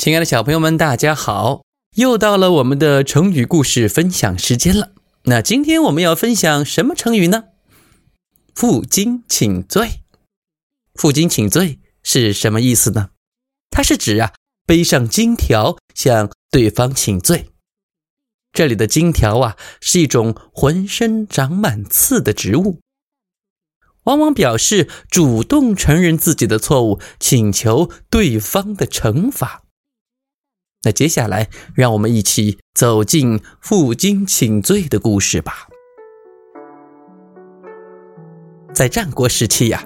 亲爱的小朋友们，大家好！又到了我们的成语故事分享时间了。那今天我们要分享什么成语呢？负荆请罪。负荆请罪是什么意思呢？它是指啊，背上金条向对方请罪。这里的金条啊，是一种浑身长满刺的植物，往往表示主动承认自己的错误，请求对方的惩罚。那接下来，让我们一起走进负荆请罪的故事吧。在战国时期呀，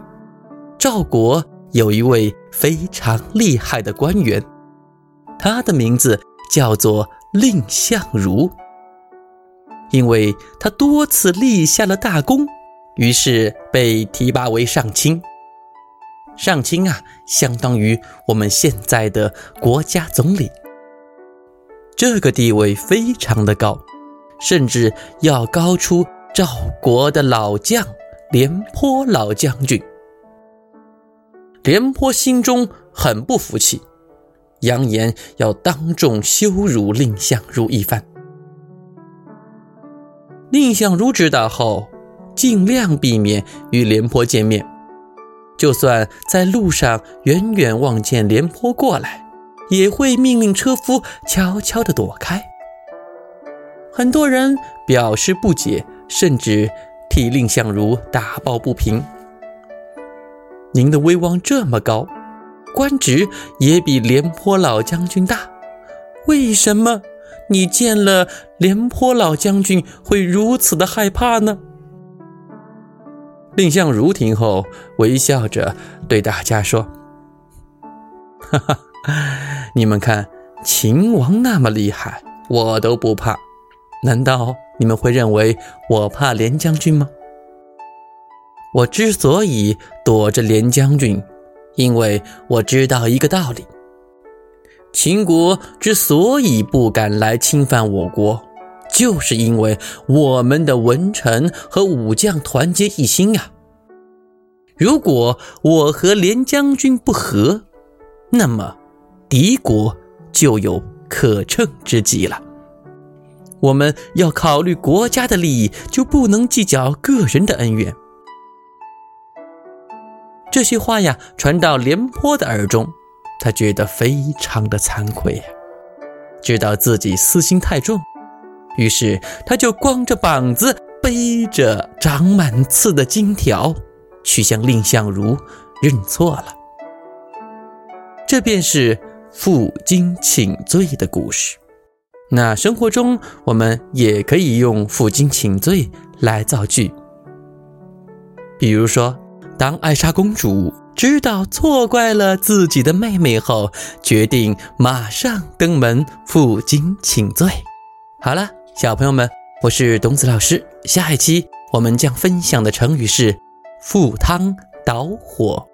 赵国有一位非常厉害的官员，他的名字叫做蔺相如。因为他多次立下了大功，于是被提拔为上卿。上卿啊，相当于我们现在的国家总理。这个地位非常的高，甚至要高出赵国的老将廉颇老将军。廉颇心中很不服气，扬言要当众羞辱蔺相如一番。蔺相如知道后，尽量避免与廉颇见面，就算在路上远远望见廉颇过来。也会命令车夫悄悄地躲开。很多人表示不解，甚至替蔺相如打抱不平。您的威望这么高，官职也比廉颇老将军大，为什么你见了廉颇老将军会如此的害怕呢？蔺相如听后微笑着对大家说：“哈哈。”你们看，秦王那么厉害，我都不怕。难道你们会认为我怕廉将军吗？我之所以躲着廉将军，因为我知道一个道理：秦国之所以不敢来侵犯我国，就是因为我们的文臣和武将团结一心啊。如果我和廉将军不和，那么。敌国就有可乘之机了。我们要考虑国家的利益，就不能计较个人的恩怨。这些话呀，传到廉颇的耳中，他觉得非常的惭愧呀，知道自己私心太重，于是他就光着膀子，背着长满刺的金条，去向蔺相如认错了。这便是。负荆请罪的故事，那生活中我们也可以用负荆请罪来造句。比如说，当艾莎公主知道错怪了自己的妹妹后，决定马上登门负荆请罪。好了，小朋友们，我是董子老师，下一期我们将分享的成语是赴汤蹈火。